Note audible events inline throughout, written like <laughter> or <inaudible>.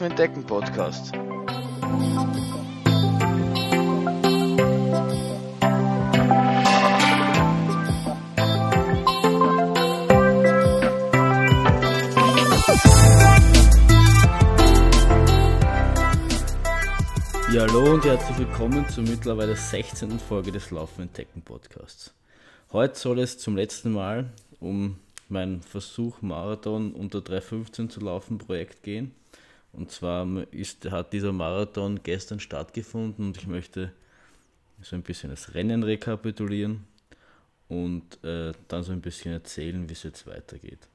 Laufen entdecken Podcast. Ja, hallo und herzlich willkommen zur mittlerweile 16. Folge des Laufen entdecken Podcasts. Heute soll es zum letzten Mal um mein Versuch Marathon unter 3.15 zu laufen Projekt gehen. Und zwar ist, hat dieser Marathon gestern stattgefunden und ich möchte so ein bisschen das Rennen rekapitulieren und äh, dann so ein bisschen erzählen, wie es jetzt weitergeht.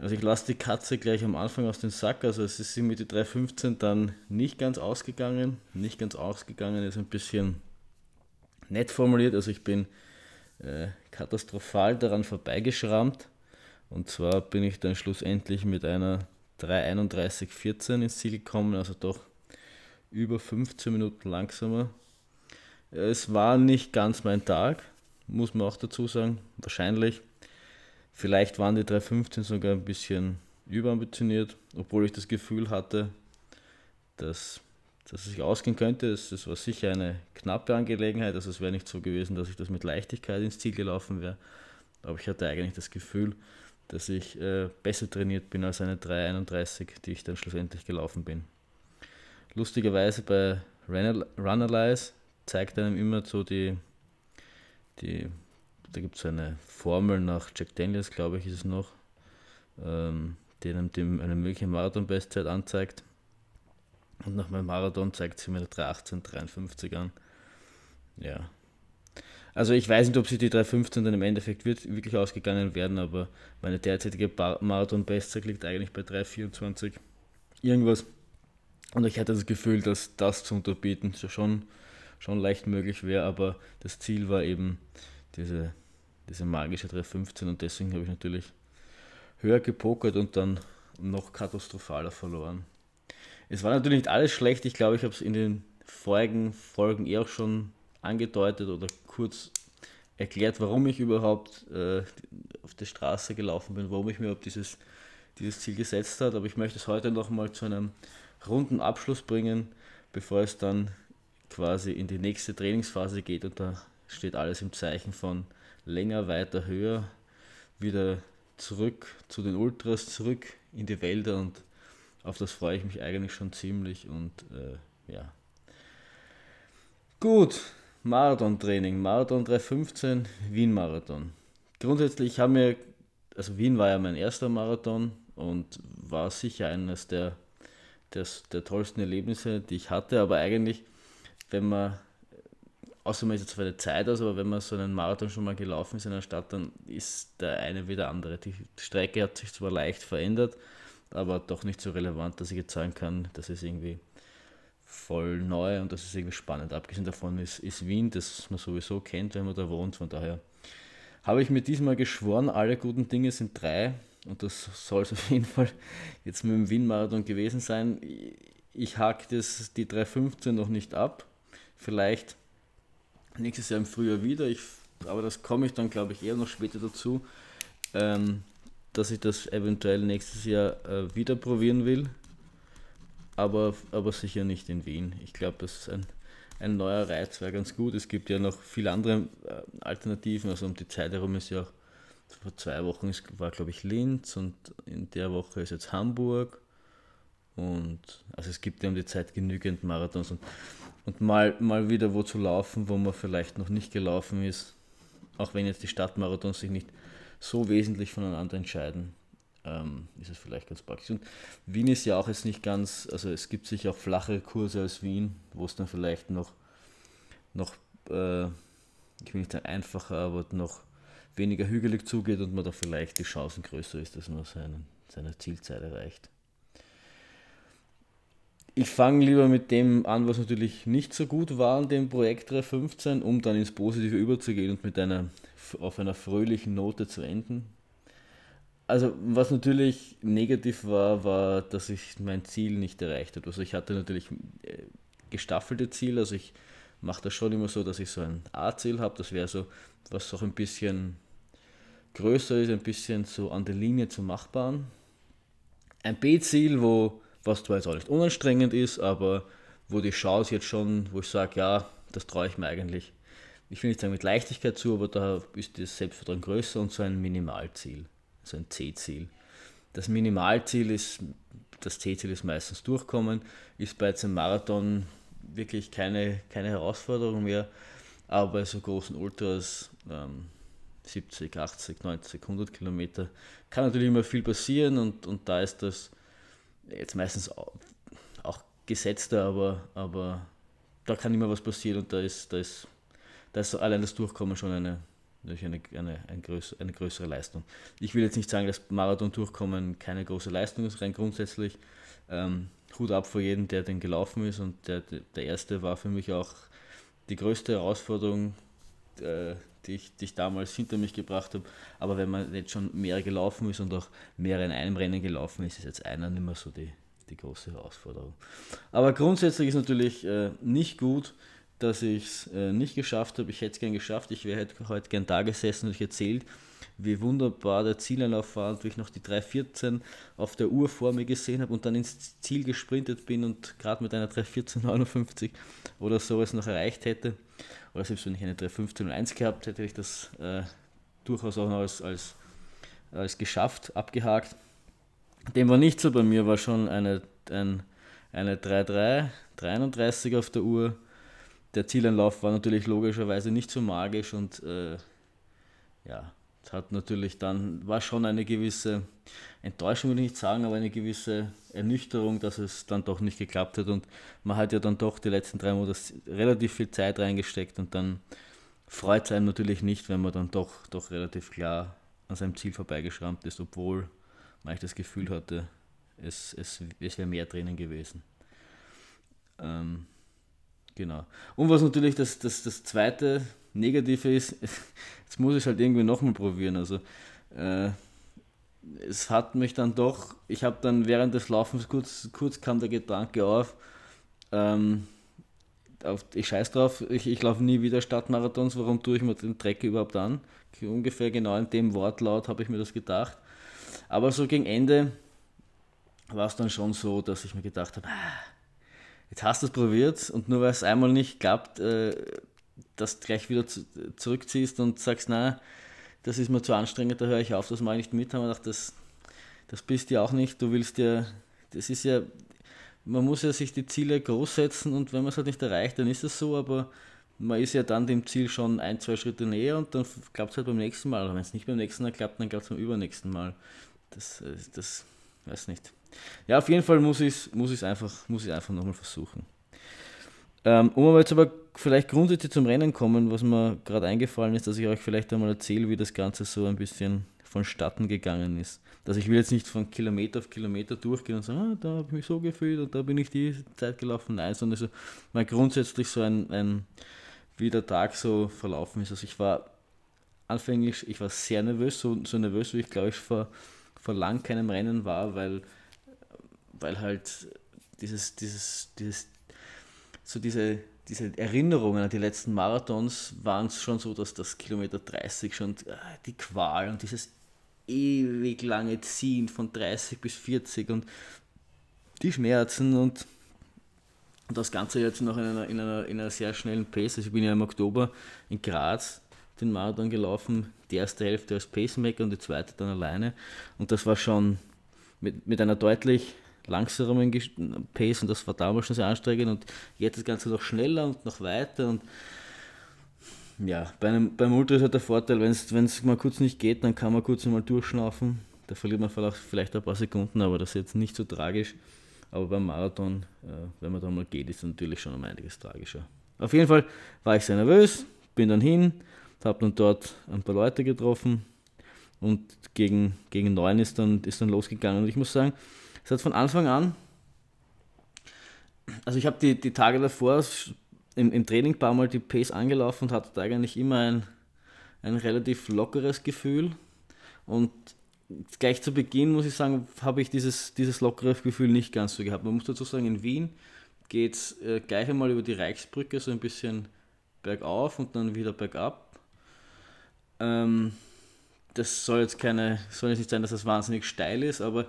Also ich lasse die Katze gleich am Anfang aus dem Sack. Also es ist mit die 3.15 dann nicht ganz ausgegangen. Nicht ganz ausgegangen ist ein bisschen nett formuliert. Also ich bin äh, katastrophal daran vorbeigeschrammt. Und zwar bin ich dann schlussendlich mit einer 3.31.14 ins Ziel gekommen, also doch über 15 Minuten langsamer. Es war nicht ganz mein Tag, muss man auch dazu sagen, wahrscheinlich. Vielleicht waren die 3.15 sogar ein bisschen überambitioniert, obwohl ich das Gefühl hatte, dass dass es sich ausgehen könnte. Es, es war sicher eine knappe Angelegenheit. Also es wäre nicht so gewesen, dass ich das mit Leichtigkeit ins Ziel gelaufen wäre. Aber ich hatte eigentlich das Gefühl, dass ich äh, besser trainiert bin als eine 3,31, die ich dann schlussendlich gelaufen bin. Lustigerweise bei Runalyze zeigt einem immer so die, die da gibt es eine Formel nach Jack Daniels, glaube ich, ist es noch, ähm, die einem eine mögliche Marathon-Bestzeit anzeigt. Und nach meinem Marathon zeigt sie mir 3,18,53 an. Ja. Also ich weiß nicht, ob sie die 3,15 dann im Endeffekt wird, wirklich ausgegangen werden, aber meine derzeitige Marathon-Bestzeit liegt eigentlich bei 3,24 irgendwas. Und ich hatte das Gefühl, dass das zu unterbieten schon, schon leicht möglich wäre, aber das Ziel war eben diese, diese magische 3,15 und deswegen habe ich natürlich höher gepokert und dann noch katastrophaler verloren. Es war natürlich nicht alles schlecht. Ich glaube, ich habe es in den vorigen Folgen eher auch schon angedeutet oder kurz erklärt, warum ich überhaupt äh, auf der Straße gelaufen bin, warum ich mir überhaupt dieses, dieses Ziel gesetzt habe. Aber ich möchte es heute nochmal zu einem runden Abschluss bringen, bevor es dann quasi in die nächste Trainingsphase geht und da steht alles im Zeichen von länger, weiter, höher, wieder zurück zu den Ultras, zurück in die Wälder und auf das freue ich mich eigentlich schon ziemlich und äh, ja. Gut, Marathon-Training, Marathon 315, Wien-Marathon. Grundsätzlich haben wir, also Wien war ja mein erster Marathon und war sicher eines der, der, der tollsten Erlebnisse, die ich hatte, aber eigentlich, wenn man außer man ist jetzt für eine Zeit aus, aber wenn man so einen Marathon schon mal gelaufen ist in einer Stadt, dann ist der eine wie der andere. Die Strecke hat sich zwar leicht verändert, aber doch nicht so relevant, dass ich jetzt sagen kann, das ist irgendwie voll neu und das ist irgendwie spannend. Abgesehen davon ist, ist Wien, das man sowieso kennt, wenn man da wohnt, von daher habe ich mir diesmal geschworen, alle guten Dinge sind drei und das soll es <laughs> auf jeden Fall jetzt mit dem Wien-Marathon gewesen sein. Ich hake das, die 3.15 noch nicht ab, vielleicht nächstes Jahr im Frühjahr wieder, ich, aber das komme ich dann glaube ich eher noch später dazu. Ähm, dass ich das eventuell nächstes Jahr äh, wieder probieren will. Aber, aber sicher nicht in Wien. Ich glaube, das ist ein, ein neuer Reiz, wäre ganz gut. Es gibt ja noch viele andere äh, Alternativen. Also um die Zeit herum ist ja auch, vor zwei Wochen ist, war glaube ich Linz und in der Woche ist jetzt Hamburg. Und also es gibt ja um die Zeit genügend Marathons und, und mal, mal wieder wo zu laufen, wo man vielleicht noch nicht gelaufen ist. Auch wenn jetzt die Stadtmarathons sich nicht so wesentlich voneinander entscheiden, ähm, ist es vielleicht ganz praktisch. Und Wien ist ja auch jetzt nicht ganz, also es gibt sicher auch flachere Kurse als Wien, wo es dann vielleicht noch, noch äh, ich will nicht sagen einfacher, aber noch weniger hügelig zugeht und man da vielleicht die Chancen größer ist, dass man seinen, seine Zielzeit erreicht. Ich fange lieber mit dem an, was natürlich nicht so gut war an dem Projekt 315, um dann ins Positive überzugehen und mit einer, auf einer fröhlichen Note zu enden. Also was natürlich negativ war, war, dass ich mein Ziel nicht erreicht habe. Also ich hatte natürlich äh, gestaffelte Ziele, also ich mache das schon immer so, dass ich so ein A-Ziel habe, das wäre so, was auch ein bisschen größer ist, ein bisschen so an der Linie zum Machbaren. Ein B-Ziel, wo was zwar jetzt auch nicht unanstrengend ist, aber wo die Chance jetzt schon, wo ich sage, ja, das traue ich mir eigentlich, ich will nicht sagen mit Leichtigkeit zu, aber da ist das Selbstvertrauen größer und so ein Minimalziel, so ein C-Ziel. Das Minimalziel ist, das C-Ziel ist meistens durchkommen, ist bei einem Marathon wirklich keine, keine Herausforderung mehr, aber bei so großen Ultras, ähm, 70, 80, 90, 100 Kilometer, kann natürlich immer viel passieren und, und da ist das jetzt meistens auch, gesetzter, aber, aber da kann immer was passieren und da ist, da ist, da ist allein das Durchkommen schon eine, eine, eine, eine, größere, eine größere Leistung. Ich will jetzt nicht sagen, dass Marathon-Durchkommen keine große Leistung ist, rein grundsätzlich. Ähm, Hut ab vor jedem, der den gelaufen ist und der, der erste war für mich auch die größte Herausforderung, äh, die, ich, die ich damals hinter mich gebracht habe. Aber wenn man jetzt schon mehr gelaufen ist und auch mehrere in einem Rennen gelaufen ist, ist jetzt einer nicht mehr so die, die große Herausforderung. Aber grundsätzlich ist natürlich äh, nicht gut, dass ich es äh, nicht geschafft habe. Ich hätte es gern geschafft. Ich wäre heute gern da gesessen und ich erzählt, wie wunderbar der Zieleinlauf war und wie ich noch die 3.14 auf der Uhr vor mir gesehen habe und dann ins Ziel gesprintet bin und gerade mit einer 3.14.59 oder sowas noch erreicht hätte. Oder selbst wenn ich eine 3.15.01 gehabt hätte, hätte ich das äh, durchaus auch noch als, als, als geschafft, abgehakt. Dem war nicht so bei mir, war schon eine, ein, eine 3.3, 33 auf der Uhr. Der Zieleinlauf war natürlich logischerweise nicht so magisch und äh, ja, hat natürlich dann, war schon eine gewisse Enttäuschung, will ich nicht sagen, aber eine gewisse Ernüchterung, dass es dann doch nicht geklappt hat. Und man hat ja dann doch die letzten drei Monate relativ viel Zeit reingesteckt und dann freut es einem natürlich nicht, wenn man dann doch, doch relativ klar an seinem Ziel vorbeigeschrammt ist, obwohl man das Gefühl hatte, es, es, es wäre mehr drinnen gewesen. Ähm, genau. Und was natürlich das, das, das zweite Negative ist, <laughs> jetzt muss ich halt irgendwie nochmal probieren. Also äh, es hat mich dann doch, ich habe dann während des Laufens kurz, kurz kam der Gedanke auf, ähm, auf ich scheiß drauf, ich, ich laufe nie wieder Stadtmarathons, warum tue ich mir den Dreck überhaupt an? Ungefähr genau in dem Wortlaut habe ich mir das gedacht. Aber so gegen Ende war es dann schon so, dass ich mir gedacht habe, ah, jetzt hast du es probiert und nur weil es einmal nicht klappt, äh, das gleich wieder zu, zurückziehst und sagst, na, das ist mir zu anstrengend, da höre ich auf, das mache ich nicht mit, haben wir gedacht, das, das bist ja auch nicht, du willst ja, das ist ja, man muss ja sich die Ziele groß setzen und wenn man es halt nicht erreicht, dann ist es so, aber man ist ja dann dem Ziel schon ein, zwei Schritte näher und dann klappt es halt beim nächsten Mal. Oder wenn es nicht beim nächsten Mal klappt, dann klappt es beim übernächsten Mal. Das, äh, das weiß nicht. Ja, auf jeden Fall muss ich es muss einfach, einfach nochmal versuchen. Ähm, um aber jetzt aber vielleicht grundsätzlich zum Rennen kommen, was mir gerade eingefallen ist, dass ich euch vielleicht einmal erzähle, wie das Ganze so ein bisschen vonstatten gegangen ist. Also ich will jetzt nicht von Kilometer auf Kilometer durchgehen und sagen, ah, da habe ich mich so gefühlt und da bin ich die Zeit gelaufen. Nein, sondern so mal grundsätzlich so ein, ein, wie der Tag so verlaufen ist. Also ich war anfänglich, ich war sehr nervös, so, so nervös, wie ich glaube ich vor, vor lang keinem Rennen war, weil, weil halt dieses, dieses, dieses so diese, diese Erinnerungen an die letzten Marathons waren schon so, dass das Kilometer 30 schon äh, die Qual und dieses ewig lange Ziehen von 30 bis 40 und die Schmerzen und das Ganze jetzt noch in einer, in einer, in einer sehr schnellen Pace. Also ich bin ja im Oktober in Graz den Marathon gelaufen, die erste Hälfte als Pacemaker und die zweite dann alleine. Und das war schon mit, mit einer deutlich langsameren Pace und das war damals schon sehr anstrengend und jetzt das Ganze noch schneller und noch weiter und ja, bei einem, beim Ultra ist halt der Vorteil, wenn es mal kurz nicht geht, dann kann man kurz mal durchschnaufen. Da verliert man vielleicht ein paar Sekunden, aber das ist jetzt nicht so tragisch. Aber beim Marathon, äh, wenn man da mal geht, ist natürlich schon um einiges tragischer. Auf jeden Fall war ich sehr nervös, bin dann hin, habe dann dort ein paar Leute getroffen und gegen, gegen neun ist dann, ist dann losgegangen. Und ich muss sagen, es hat von Anfang an, also ich habe die, die Tage davor im, im Training ein paar Mal die Pace angelaufen und hatte eigentlich immer ein, ein relativ lockeres Gefühl. Und gleich zu Beginn, muss ich sagen, habe ich dieses, dieses lockere Gefühl nicht ganz so gehabt. Man muss dazu sagen, in Wien geht es äh, gleich einmal über die Reichsbrücke so ein bisschen bergauf und dann wieder bergab. Ähm, das soll jetzt keine, soll jetzt nicht sein, dass das wahnsinnig steil ist, aber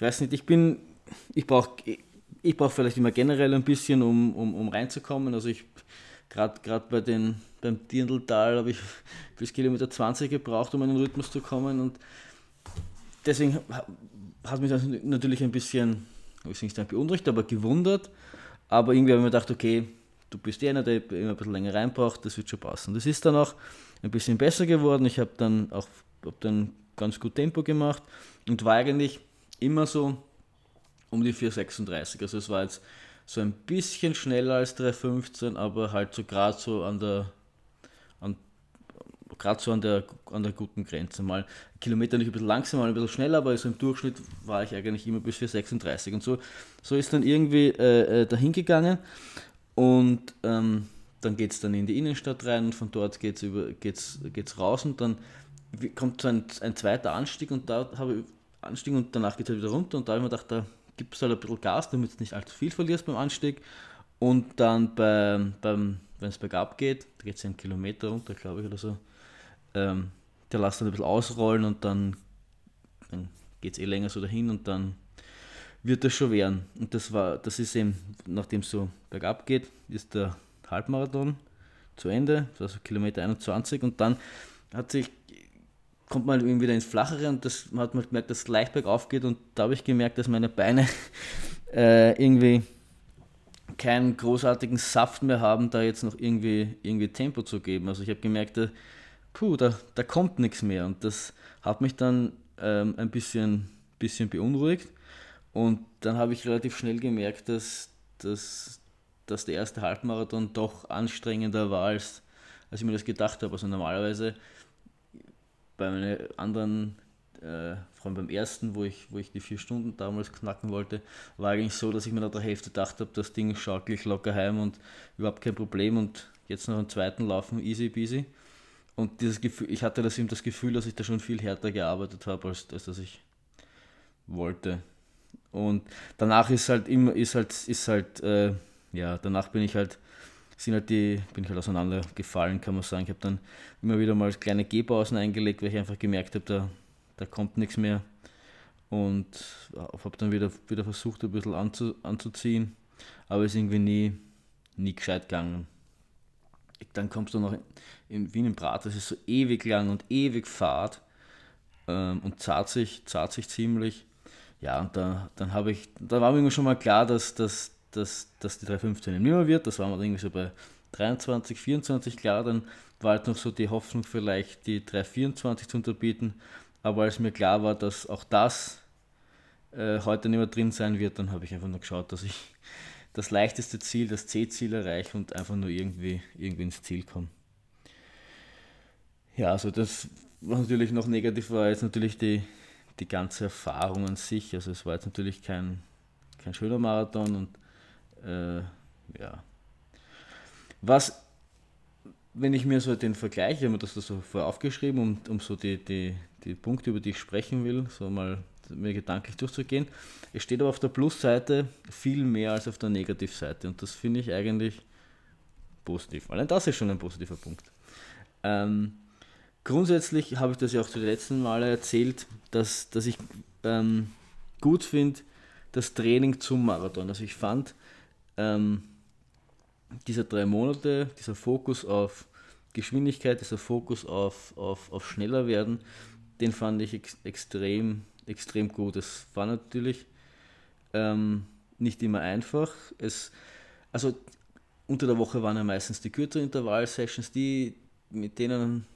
ich weiß nicht, ich bin, ich brauche ich brauch vielleicht immer generell ein bisschen, um, um, um reinzukommen. Also ich gerade bei den beim Dirndltal habe ich <laughs> bis Kilometer 20 gebraucht, um in den Rhythmus zu kommen und deswegen hat mich das natürlich ein bisschen, ich nicht sagen beunruhigt, aber gewundert. Aber irgendwie habe ich mir gedacht, okay, du bist eh einer, der immer ein bisschen länger reinbraucht, das wird schon passen. Das ist dann auch ein bisschen besser geworden. Ich habe dann auch hab dann ganz gut Tempo gemacht und war eigentlich immer so um die 4,36. Also es war jetzt so ein bisschen schneller als 3,15, aber halt so gerade so an der gerade so an der, an der guten Grenze. Mal Kilometer nicht ein bisschen langsamer, ein bisschen schneller, aber so im Durchschnitt war ich eigentlich immer bis 4,36. Und so, so ist dann irgendwie äh, äh dahin gegangen. Und ähm, dann geht es dann in die Innenstadt rein und von dort geht es geht's, geht's raus und dann kommt so ein, ein zweiter Anstieg und da habe ich Anstieg und danach geht es halt wieder runter und da habe ich mir gedacht, da gibt es halt ein bisschen Gas, damit du nicht allzu viel verlierst beim Anstieg. Und dann beim, beim wenn es bergab geht, da geht es einen Kilometer runter, glaube ich, oder so, ähm, der lässt dann ein bisschen ausrollen und dann, dann geht es eh länger so dahin und dann wird das schon werden. Und das war, das ist eben, nachdem es so bergab geht, ist der Halbmarathon zu Ende, also Kilometer 21 und dann hat sich, kommt man irgendwie wieder ins Flachere und das man hat man gemerkt, dass es leicht bergauf geht und da habe ich gemerkt, dass meine Beine <laughs> äh, irgendwie keinen großartigen Saft mehr haben, da jetzt noch irgendwie, irgendwie Tempo zu geben. Also ich habe gemerkt, da, puh, da, da kommt nichts mehr und das hat mich dann ähm, ein bisschen, bisschen beunruhigt und dann habe ich relativ schnell gemerkt, dass, dass, dass der erste Halbmarathon doch anstrengender war, als, als ich mir das gedacht habe. Also normalerweise bei meinen anderen, äh, vor allem beim ersten, wo ich, wo ich die vier Stunden damals knacken wollte, war eigentlich so, dass ich mir nach der Hälfte gedacht habe, das Ding schaut gleich locker heim und überhaupt kein Problem und jetzt noch einen zweiten laufen, easy peasy. Und dieses Gefühl, ich hatte das eben das Gefühl, dass ich da schon viel härter gearbeitet habe, als, als dass ich wollte. Und danach ist halt immer, ist halt, ist halt, äh, ja, danach bin ich halt, sind halt die, bin ich halt auseinandergefallen, kann man sagen. Ich habe dann immer wieder mal kleine Gehpausen eingelegt, weil ich einfach gemerkt habe, da, da kommt nichts mehr. Und habe dann wieder, wieder versucht, ein bisschen anzu, anzuziehen, aber ist irgendwie nie, nie gescheit gegangen. Dann kommst du noch in Wien im Brat, das ist so ewig lang und ewig Fahrt ähm, und zart sich, zart sich ziemlich ja, und da, dann habe ich, da war mir schon mal klar, dass, dass, dass, dass die 315 nicht mehr wird. Das war mir irgendwie so bei 23, 24 klar. Dann war halt noch so die Hoffnung, vielleicht die 324 zu unterbieten. Aber als mir klar war, dass auch das äh, heute nicht mehr drin sein wird, dann habe ich einfach nur geschaut, dass ich das leichteste Ziel, das C-Ziel erreiche und einfach nur irgendwie, irgendwie ins Ziel komme. Ja, also das, was natürlich noch negativ war, ist natürlich die, die ganze Erfahrung an sich. Also es war jetzt natürlich kein, kein schöner Marathon und äh, ja. Was, wenn ich mir so den Vergleich, ich habe mir das so vorher aufgeschrieben, um, um so die, die, die Punkte, über die ich sprechen will, so mal mir gedanklich durchzugehen. Es steht aber auf der Plusseite viel mehr als auf der Negativseite und das finde ich eigentlich positiv. Allein das ist schon ein positiver Punkt. Ähm, grundsätzlich habe ich das ja auch zu den letzten Male erzählt, dass, dass ich ähm, gut finde, das Training zum Marathon. Also ich fand ähm, diese drei Monate, dieser Fokus auf Geschwindigkeit, dieser Fokus auf, auf, auf schneller werden, den fand ich ex extrem, extrem gut. Es war natürlich ähm, nicht immer einfach. Es, also unter der Woche waren ja meistens die kürzeren Intervall-Sessions, die, mit denen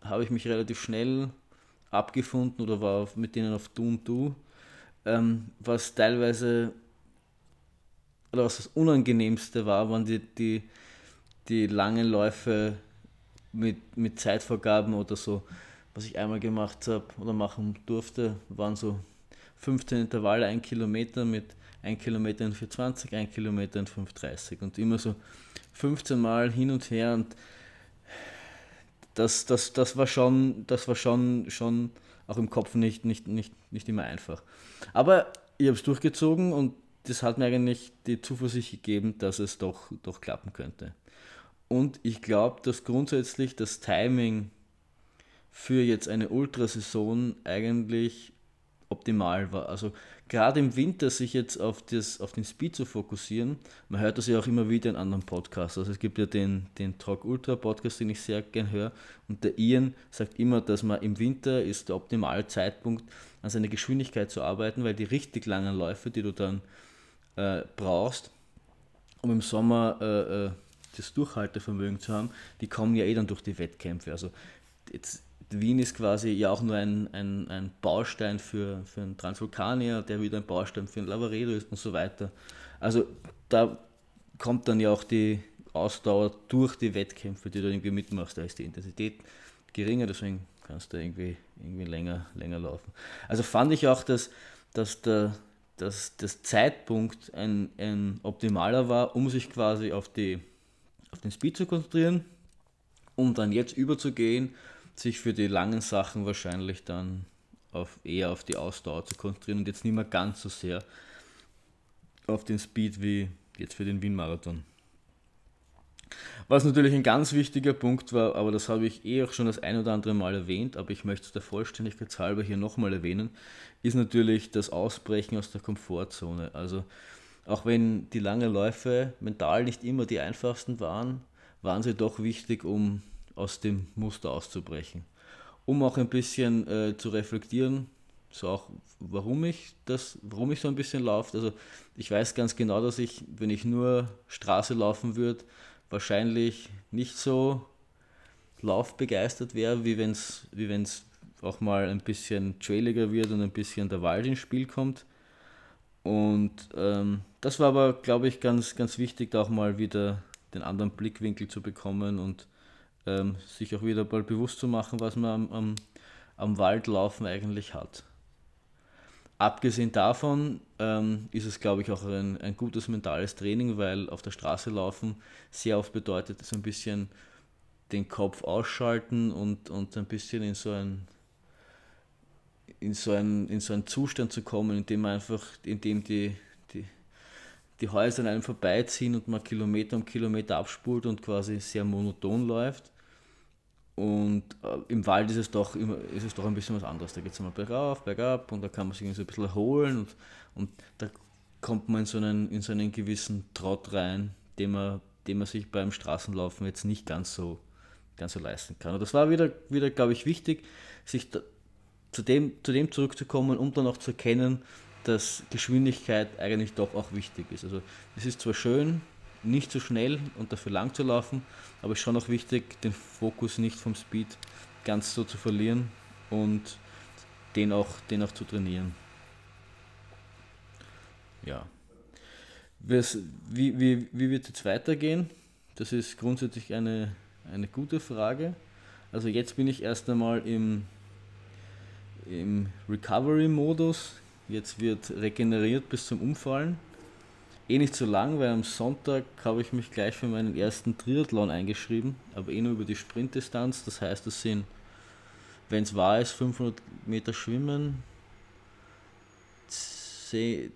habe ich mich relativ schnell abgefunden oder war mit denen auf Du und Du, ähm, was teilweise, oder was das Unangenehmste war, waren die, die, die langen Läufe mit, mit Zeitvorgaben oder so. Was ich einmal gemacht habe oder machen durfte, waren so 15 Intervalle, ein Kilometer mit 1 Kilometer in 420, 1 Kilometer in 530 und immer so 15 Mal hin und her und das, das, das war schon, das war schon, schon auch im Kopf nicht, nicht, nicht, nicht immer einfach. Aber ich habe es durchgezogen und das hat mir eigentlich die Zuversicht gegeben, dass es doch, doch klappen könnte. Und ich glaube, dass grundsätzlich das Timing für jetzt eine Ultrasaison eigentlich optimal war. Also gerade im Winter sich jetzt auf, das, auf den Speed zu fokussieren, man hört das ja auch immer wieder in anderen Podcasts. Also es gibt ja den, den Talk Ultra Podcast, den ich sehr gern höre. Und der Ian sagt immer, dass man im Winter ist der optimale Zeitpunkt, an seiner Geschwindigkeit zu arbeiten, weil die richtig langen Läufe, die du dann äh, brauchst, um im Sommer äh, äh, das Durchhaltevermögen zu haben, die kommen ja eh dann durch die Wettkämpfe. Also jetzt Wien ist quasi ja auch nur ein, ein, ein Baustein für, für einen Transvulkanier, der wieder ein Baustein für einen Lavaredo ist und so weiter. Also da kommt dann ja auch die Ausdauer durch die Wettkämpfe, die du irgendwie mitmachst. Da ist die Intensität geringer, deswegen kannst du irgendwie, irgendwie länger, länger laufen. Also fand ich auch, dass, dass der, dass das Zeitpunkt ein, ein optimaler war, um sich quasi auf, die, auf den Speed zu konzentrieren, um dann jetzt überzugehen sich für die langen Sachen wahrscheinlich dann auf, eher auf die Ausdauer zu konzentrieren und jetzt nicht mehr ganz so sehr auf den Speed wie jetzt für den Wien-Marathon. Was natürlich ein ganz wichtiger Punkt war, aber das habe ich eh auch schon das ein oder andere Mal erwähnt, aber ich möchte es der Vollständigkeit halber hier nochmal erwähnen, ist natürlich das Ausbrechen aus der Komfortzone. Also auch wenn die langen Läufe mental nicht immer die einfachsten waren, waren sie doch wichtig, um aus dem Muster auszubrechen. Um auch ein bisschen äh, zu reflektieren, so auch warum ich das, warum ich so ein bisschen laufe. Also ich weiß ganz genau, dass ich, wenn ich nur Straße laufen würde, wahrscheinlich nicht so laufbegeistert wäre, wie wenn es wie wenn's auch mal ein bisschen trailiger wird und ein bisschen der Wald ins Spiel kommt. Und ähm, das war aber, glaube ich, ganz, ganz wichtig, da auch mal wieder den anderen Blickwinkel zu bekommen und ähm, sich auch wieder mal bewusst zu machen, was man am, am, am Waldlaufen eigentlich hat. Abgesehen davon ähm, ist es, glaube ich, auch ein, ein gutes mentales Training, weil auf der Straße laufen sehr oft bedeutet, so ein bisschen den Kopf ausschalten und, und ein bisschen in so ein in so, einen, in so einen Zustand zu kommen, in dem einfach, in dem die, die, die Häuser an einem vorbeiziehen und man Kilometer um Kilometer abspult und quasi sehr monoton läuft. Und äh, im Wald ist es, doch immer, ist es doch ein bisschen was anderes. Da geht es immer bergauf, bergab und da kann man sich so ein bisschen erholen und, und da kommt man in so, einen, in so einen gewissen Trott rein, den man, den man sich beim Straßenlaufen jetzt nicht ganz so, ganz so leisten kann. Und das war wieder, wieder glaube ich, wichtig, sich da, zu, dem, zu dem zurückzukommen, um dann auch zu erkennen, dass Geschwindigkeit eigentlich doch auch wichtig ist. Also es ist zwar schön, nicht zu schnell und dafür lang zu laufen, aber es ist schon auch wichtig, den Fokus nicht vom Speed ganz so zu verlieren und den auch, den auch zu trainieren. Ja. Wie, wie, wie wird es jetzt weitergehen? Das ist grundsätzlich eine, eine gute Frage. Also jetzt bin ich erst einmal im, im Recovery-Modus. Jetzt wird regeneriert bis zum Umfallen eh nicht so lang, weil am Sonntag habe ich mich gleich für meinen ersten Triathlon eingeschrieben, aber eh nur über die Sprintdistanz. Das heißt, das sind, wenn es wahr ist, 500 Meter Schwimmen, 10,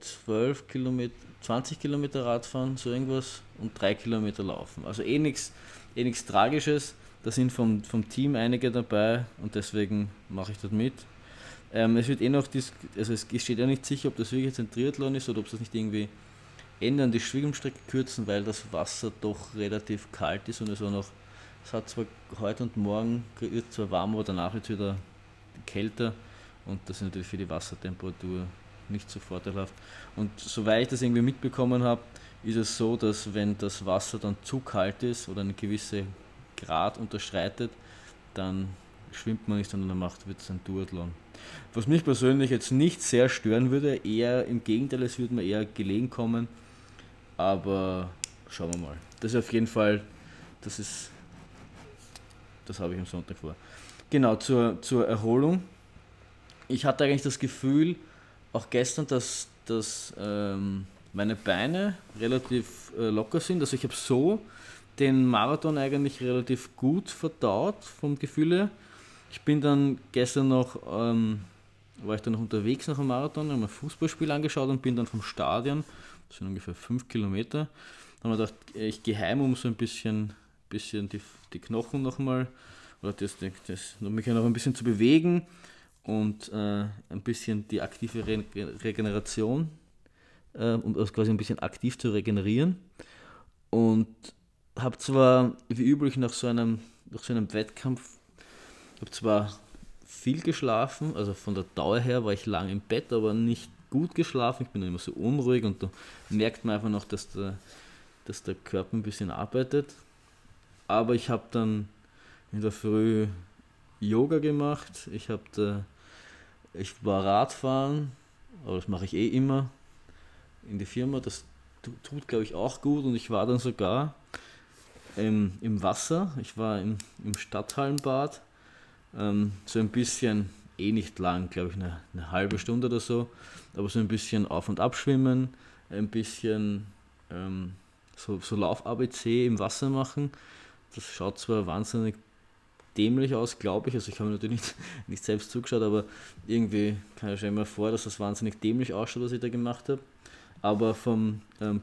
12 Kilometer, 20 Kilometer Radfahren, so irgendwas und 3 Kilometer Laufen. Also eh nichts eh Tragisches. Da sind vom, vom Team einige dabei und deswegen mache ich das mit. Ähm, es wird eh noch, also es steht ja nicht sicher, ob das wirklich jetzt ein Triathlon ist oder ob das nicht irgendwie ändern, die Schwimmstrecke kürzen, weil das Wasser doch relativ kalt ist und es auch noch, es hat zwar heute und morgen wird zwar warm, aber danach wird es wieder kälter und das ist natürlich für die Wassertemperatur nicht so vorteilhaft. Und soweit ich das irgendwie mitbekommen habe, ist es so, dass wenn das Wasser dann zu kalt ist oder eine gewisse Grad unterschreitet, dann schwimmt man nicht, sondern dann macht wird es ein Duathlon. Was mich persönlich jetzt nicht sehr stören würde, eher im Gegenteil, es würde mir eher gelegen kommen. Aber schauen wir mal. Das ist auf jeden Fall, das ist, das habe ich am Sonntag vor. Genau, zur, zur Erholung. Ich hatte eigentlich das Gefühl, auch gestern, dass, dass ähm, meine Beine relativ äh, locker sind. Also ich habe so den Marathon eigentlich relativ gut verdaut vom Gefühl her. Ich bin dann gestern noch, ähm, war ich dann noch unterwegs nach dem Marathon, habe mir ein Fußballspiel angeschaut und bin dann vom Stadion, das sind ungefähr fünf Kilometer, dann habe ich gedacht, ich gehe heim, um so ein bisschen, bisschen die, die Knochen nochmal, oder das, das, um mich ja noch ein bisschen zu bewegen und äh, ein bisschen die aktive Re Regeneration, äh, um das quasi ein bisschen aktiv zu regenerieren. Und habe zwar wie üblich nach so einem, nach so einem Wettkampf, habe zwar viel geschlafen, also von der Dauer her war ich lang im Bett, aber nicht gut geschlafen. Ich bin immer so unruhig und da merkt man einfach noch, dass der, dass der Körper ein bisschen arbeitet. Aber ich habe dann in der Früh Yoga gemacht, ich, hab da, ich war Radfahren, aber das mache ich eh immer in die Firma. Das tut, glaube ich, auch gut und ich war dann sogar ähm, im Wasser. Ich war im, im Stadthallenbad, ähm, so ein bisschen, eh nicht lang, glaube ich, eine, eine, halbe Stunde oder so, aber so ein bisschen auf- und abschwimmen, ein bisschen ähm, so, so Lauf-ABC im Wasser machen. Das schaut zwar wahnsinnig dämlich aus, glaube ich. Also ich habe natürlich <laughs> nicht, nicht selbst zugeschaut, aber irgendwie kann ich schon immer vor, dass das wahnsinnig dämlich ausschaut, was ich da gemacht habe. Aber vom ähm,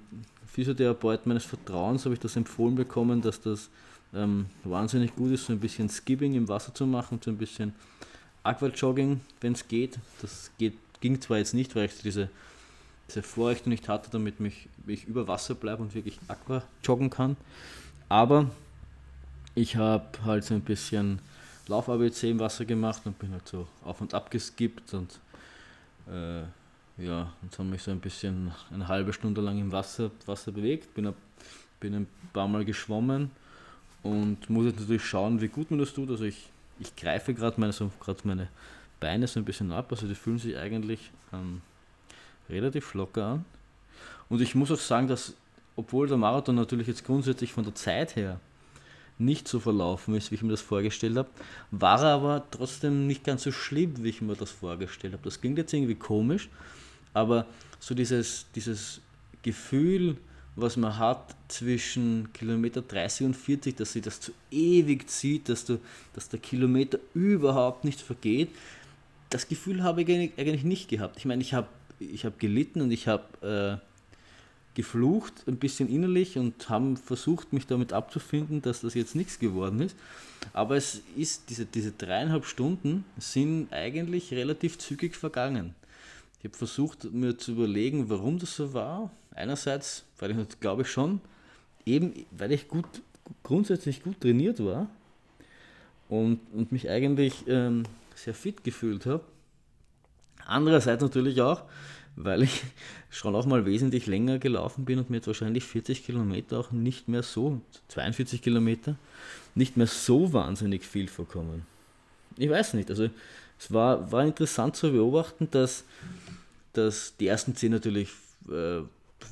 Physiotherapeut meines Vertrauens habe ich das empfohlen bekommen, dass das ähm, wahnsinnig gut ist, so ein bisschen Skipping im Wasser zu machen, so ein bisschen Aquajogging, wenn es geht. Das geht, ging zwar jetzt nicht, weil ich diese, diese Vorrichtung nicht hatte, damit mich, ich über Wasser bleibe und wirklich Aqua joggen kann. Aber ich habe halt so ein bisschen Lauf-ABC im Wasser gemacht und bin halt so auf und ab geskippt und äh, ja, und habe mich so ein bisschen eine halbe Stunde lang im Wasser, Wasser bewegt, bin, bin ein paar Mal geschwommen und muss jetzt natürlich schauen, wie gut man das tut. Also ich, ich greife gerade meine, so, meine Beine so ein bisschen ab, also die fühlen sich eigentlich ähm, relativ locker an. Und ich muss auch sagen, dass obwohl der Marathon natürlich jetzt grundsätzlich von der Zeit her nicht so verlaufen ist, wie ich mir das vorgestellt habe, war er aber trotzdem nicht ganz so schlimm, wie ich mir das vorgestellt habe. Das klingt jetzt irgendwie komisch, aber so dieses, dieses Gefühl, was man hat zwischen Kilometer 30 und 40, dass sich das zu ewig zieht, dass, du, dass der Kilometer überhaupt nicht vergeht, das Gefühl habe ich eigentlich nicht gehabt. Ich meine, ich habe ich hab gelitten und ich habe äh, geflucht, ein bisschen innerlich und haben versucht, mich damit abzufinden, dass das jetzt nichts geworden ist. Aber es ist, diese, diese dreieinhalb Stunden sind eigentlich relativ zügig vergangen. Ich habe versucht, mir zu überlegen, warum das so war. Einerseits, weil ich glaube ich schon, eben weil ich gut, grundsätzlich gut trainiert war und, und mich eigentlich ähm, sehr fit gefühlt habe. Andererseits natürlich auch, weil ich schon auch mal wesentlich länger gelaufen bin und mir jetzt wahrscheinlich 40 Kilometer auch nicht mehr so, 42 Kilometer, nicht mehr so wahnsinnig viel vorkommen. Ich weiß nicht, also es war, war interessant zu beobachten, dass, dass die ersten 10 natürlich äh,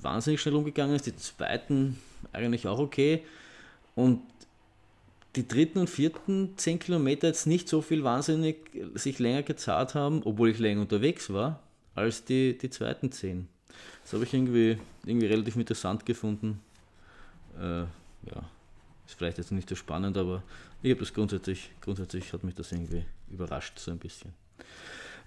wahnsinnig schnell umgegangen ist, die zweiten eigentlich auch okay und die dritten und vierten 10 Kilometer jetzt nicht so viel wahnsinnig sich länger gezahlt haben, obwohl ich länger unterwegs war, als die, die zweiten zehn. Das habe ich irgendwie, irgendwie relativ interessant gefunden. Äh, ja, ist vielleicht jetzt nicht so spannend, aber ich habe das grundsätzlich, grundsätzlich hat mich das irgendwie überrascht, so ein bisschen.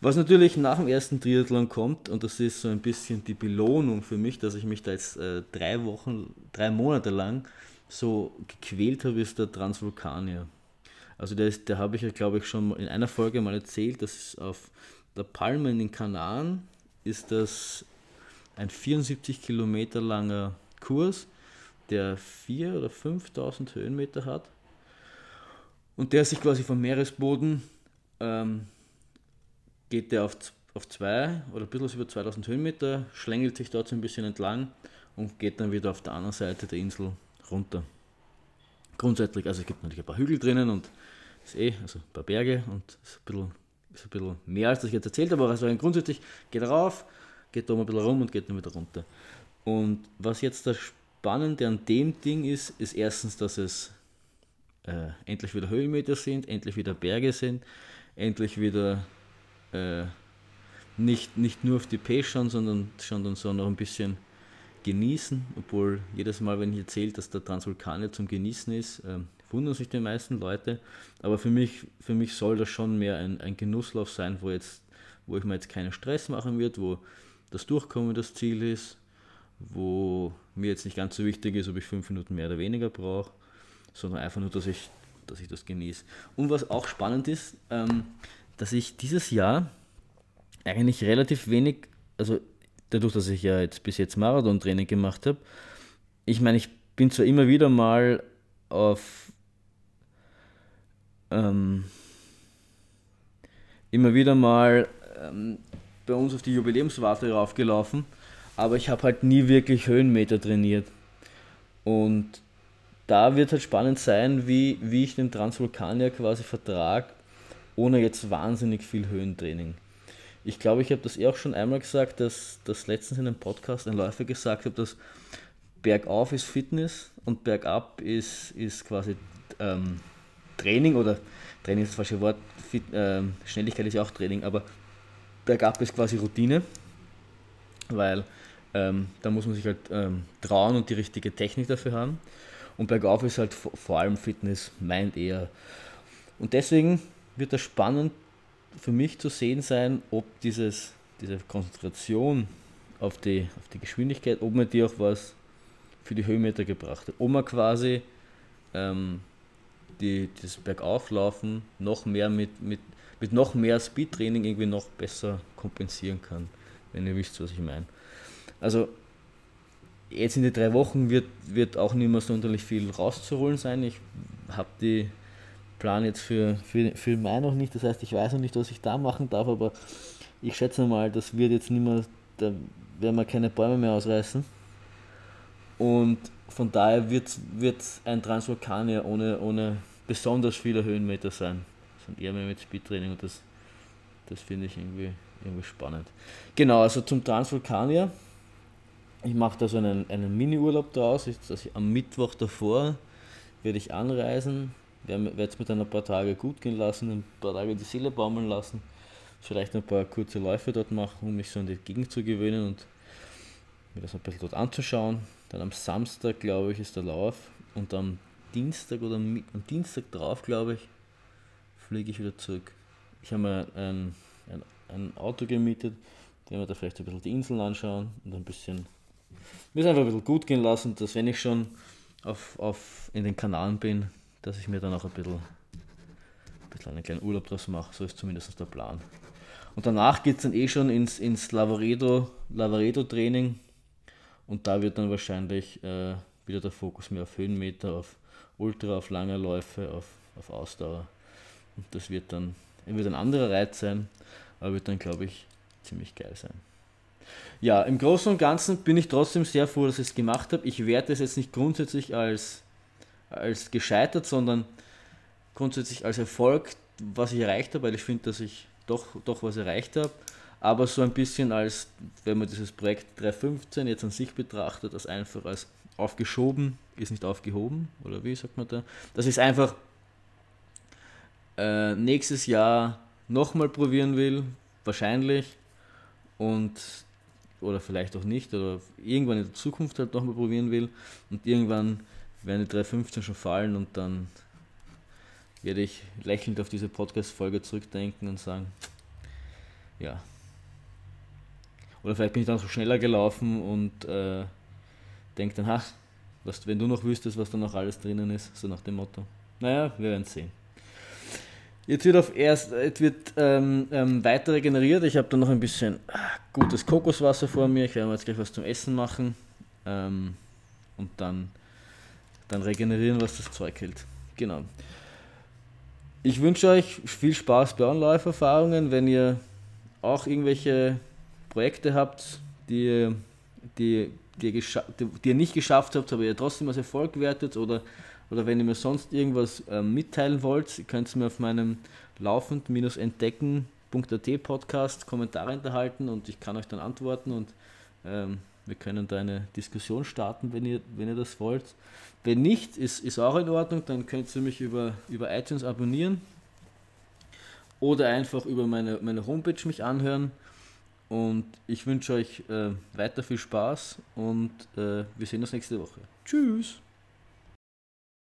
Was natürlich nach dem ersten Triathlon kommt, und das ist so ein bisschen die Belohnung für mich, dass ich mich da jetzt äh, drei Wochen, drei Monate lang so gequält habe, ist der Transvulkanier. Also der, ist, der habe ich ja, glaube ich, schon in einer Folge mal erzählt, dass es auf der Palme in den Kanaren ist das ein 74 Kilometer langer Kurs, der 4.000 oder 5.000 Höhenmeter hat und der sich quasi vom Meeresboden ähm, geht der auf, auf zwei oder ein bisschen über 2000 Höhenmeter, schlängelt sich dort so ein bisschen entlang und geht dann wieder auf der anderen Seite der Insel runter. Grundsätzlich, also es gibt natürlich ein paar Hügel drinnen und ist eh, also ein paar Berge und ist ein bisschen ist ein bisschen mehr, als ich jetzt erzählt habe, aber also grundsätzlich geht er rauf, geht da mal ein bisschen rum und geht dann wieder runter. Und was jetzt das Spannende an dem Ding ist, ist erstens, dass es äh, endlich wieder Höhenmeter sind, endlich wieder Berge sind, endlich wieder äh, nicht, nicht nur auf die P schauen, sondern schon dann so noch ein bisschen genießen, obwohl jedes Mal, wenn ich erzähle, dass der Transvulkanier zum Genießen ist, äh, wundern sich die meisten Leute. Aber für mich, für mich soll das schon mehr ein, ein Genusslauf sein, wo, jetzt, wo ich mir jetzt keinen Stress machen wird, wo das Durchkommen das Ziel ist, wo mir jetzt nicht ganz so wichtig ist, ob ich fünf Minuten mehr oder weniger brauche, sondern einfach nur, dass ich, dass ich das genieße. Und was auch spannend ist, ähm, dass ich dieses Jahr eigentlich relativ wenig, also dadurch, dass ich ja jetzt bis jetzt Marathon-Training gemacht habe, ich meine, ich bin zwar immer wieder mal auf ähm, immer wieder mal ähm, bei uns auf die Jubiläumswarte raufgelaufen, aber ich habe halt nie wirklich Höhenmeter trainiert. Und da wird halt spannend sein, wie, wie ich den Transvulkanier quasi vertrag, ohne jetzt wahnsinnig viel Höhentraining. Ich glaube, ich habe das eh auch schon einmal gesagt, dass das letztens in einem Podcast ein Läufer gesagt hat, dass bergauf ist Fitness und bergab ist, ist quasi ähm, Training oder Training ist das falsche Wort, Fit, ähm, Schnelligkeit ist ja auch Training, aber bergab ist quasi Routine, weil ähm, da muss man sich halt ähm, trauen und die richtige Technik dafür haben. Und bergauf ist halt vor allem Fitness, meint er. Und deswegen wird das spannend für mich zu sehen sein, ob dieses, diese Konzentration auf die, auf die Geschwindigkeit, ob man die auch was für die Höhenmeter gebracht hat. Ob man quasi ähm, die, das Bergauflaufen noch mehr mit, mit, mit noch mehr Speedtraining irgendwie noch besser kompensieren kann, wenn ihr wisst, was ich meine. Also jetzt in den drei Wochen wird, wird auch nicht mehr sonderlich viel rauszuholen sein. Ich habe die Plan jetzt für, für, für Mai noch nicht, das heißt, ich weiß noch nicht, was ich da machen darf, aber ich schätze mal, das wird jetzt nicht mehr, da werden wir keine Bäume mehr ausreißen. Und von daher wird es ein Transvulkanier ohne, ohne besonders viele Höhenmeter sein. Sondern eher mehr mit Speedtraining und das, das finde ich irgendwie, irgendwie spannend. Genau, also zum Transvulkanier. Ich mache da so einen, einen Mini-Urlaub draus. Also am Mittwoch davor werde ich anreisen, werde es mit ein paar Tage gut gehen lassen, ein paar Tage die Seele baumeln lassen, vielleicht ein paar kurze Läufe dort machen, um mich so an die Gegend zu gewöhnen und mir das ein bisschen dort anzuschauen. Dann am Samstag, glaube ich, ist der Lauf und am Dienstag oder am Dienstag drauf, glaube ich, fliege ich wieder zurück. Ich habe mir ein, ein, ein Auto gemietet, den wir da vielleicht ein bisschen die Inseln anschauen und ein bisschen, mir ist einfach ein bisschen gut gehen lassen, dass wenn ich schon auf, auf in den Kanalen bin, dass ich mir dann auch ein bisschen, ein bisschen einen kleinen Urlaub draus mache. So ist zumindest der Plan. Und danach geht es dann eh schon ins, ins Lavaredo, Lavaredo-Training. Und da wird dann wahrscheinlich äh, wieder der Fokus mehr auf Höhenmeter, auf Ultra, auf lange Läufe, auf, auf Ausdauer. Und das wird dann wird ein anderer Reiz sein, aber wird dann, glaube ich, ziemlich geil sein. Ja, im Großen und Ganzen bin ich trotzdem sehr froh, dass ich es gemacht habe. Ich werte es jetzt nicht grundsätzlich als, als gescheitert, sondern grundsätzlich als Erfolg, was ich erreicht habe, weil ich finde, dass ich doch, doch was erreicht habe aber so ein bisschen als, wenn man dieses Projekt 315 jetzt an sich betrachtet, als einfach als aufgeschoben, ist nicht aufgehoben, oder wie sagt man da? Das ist einfach äh, nächstes Jahr nochmal probieren will, wahrscheinlich, und oder vielleicht auch nicht, oder irgendwann in der Zukunft halt nochmal probieren will, und irgendwann werden die 315 schon fallen und dann werde ich lächelnd auf diese Podcast-Folge zurückdenken und sagen, ja, oder vielleicht bin ich dann so schneller gelaufen und äh, denke dann, ha, was, wenn du noch wüsstest, was da noch alles drinnen ist, so nach dem Motto. Naja, wir werden sehen. Jetzt wird auf erst, jetzt wird ähm, ähm, weiter regeneriert. Ich habe da noch ein bisschen ah, gutes Kokoswasser vor mir. Ich werde mir jetzt gleich was zum Essen machen ähm, und dann, dann regenerieren, was das Zeug hält. Genau. Ich wünsche euch viel Spaß bei Online-Erfahrungen. Wenn ihr auch irgendwelche Projekte habt, die, die, die, die, die ihr nicht geschafft habt, aber ihr trotzdem als Erfolg wertet oder, oder wenn ihr mir sonst irgendwas äh, mitteilen wollt, könnt ihr mir auf meinem laufend-entdecken.at Podcast Kommentare hinterhalten und ich kann euch dann antworten und ähm, wir können da eine Diskussion starten, wenn ihr, wenn ihr das wollt. Wenn nicht, ist, ist auch in Ordnung, dann könnt ihr mich über, über iTunes abonnieren oder einfach über meine, meine Homepage mich anhören. Und ich wünsche euch äh, weiter viel Spaß und äh, wir sehen uns nächste Woche. Tschüss!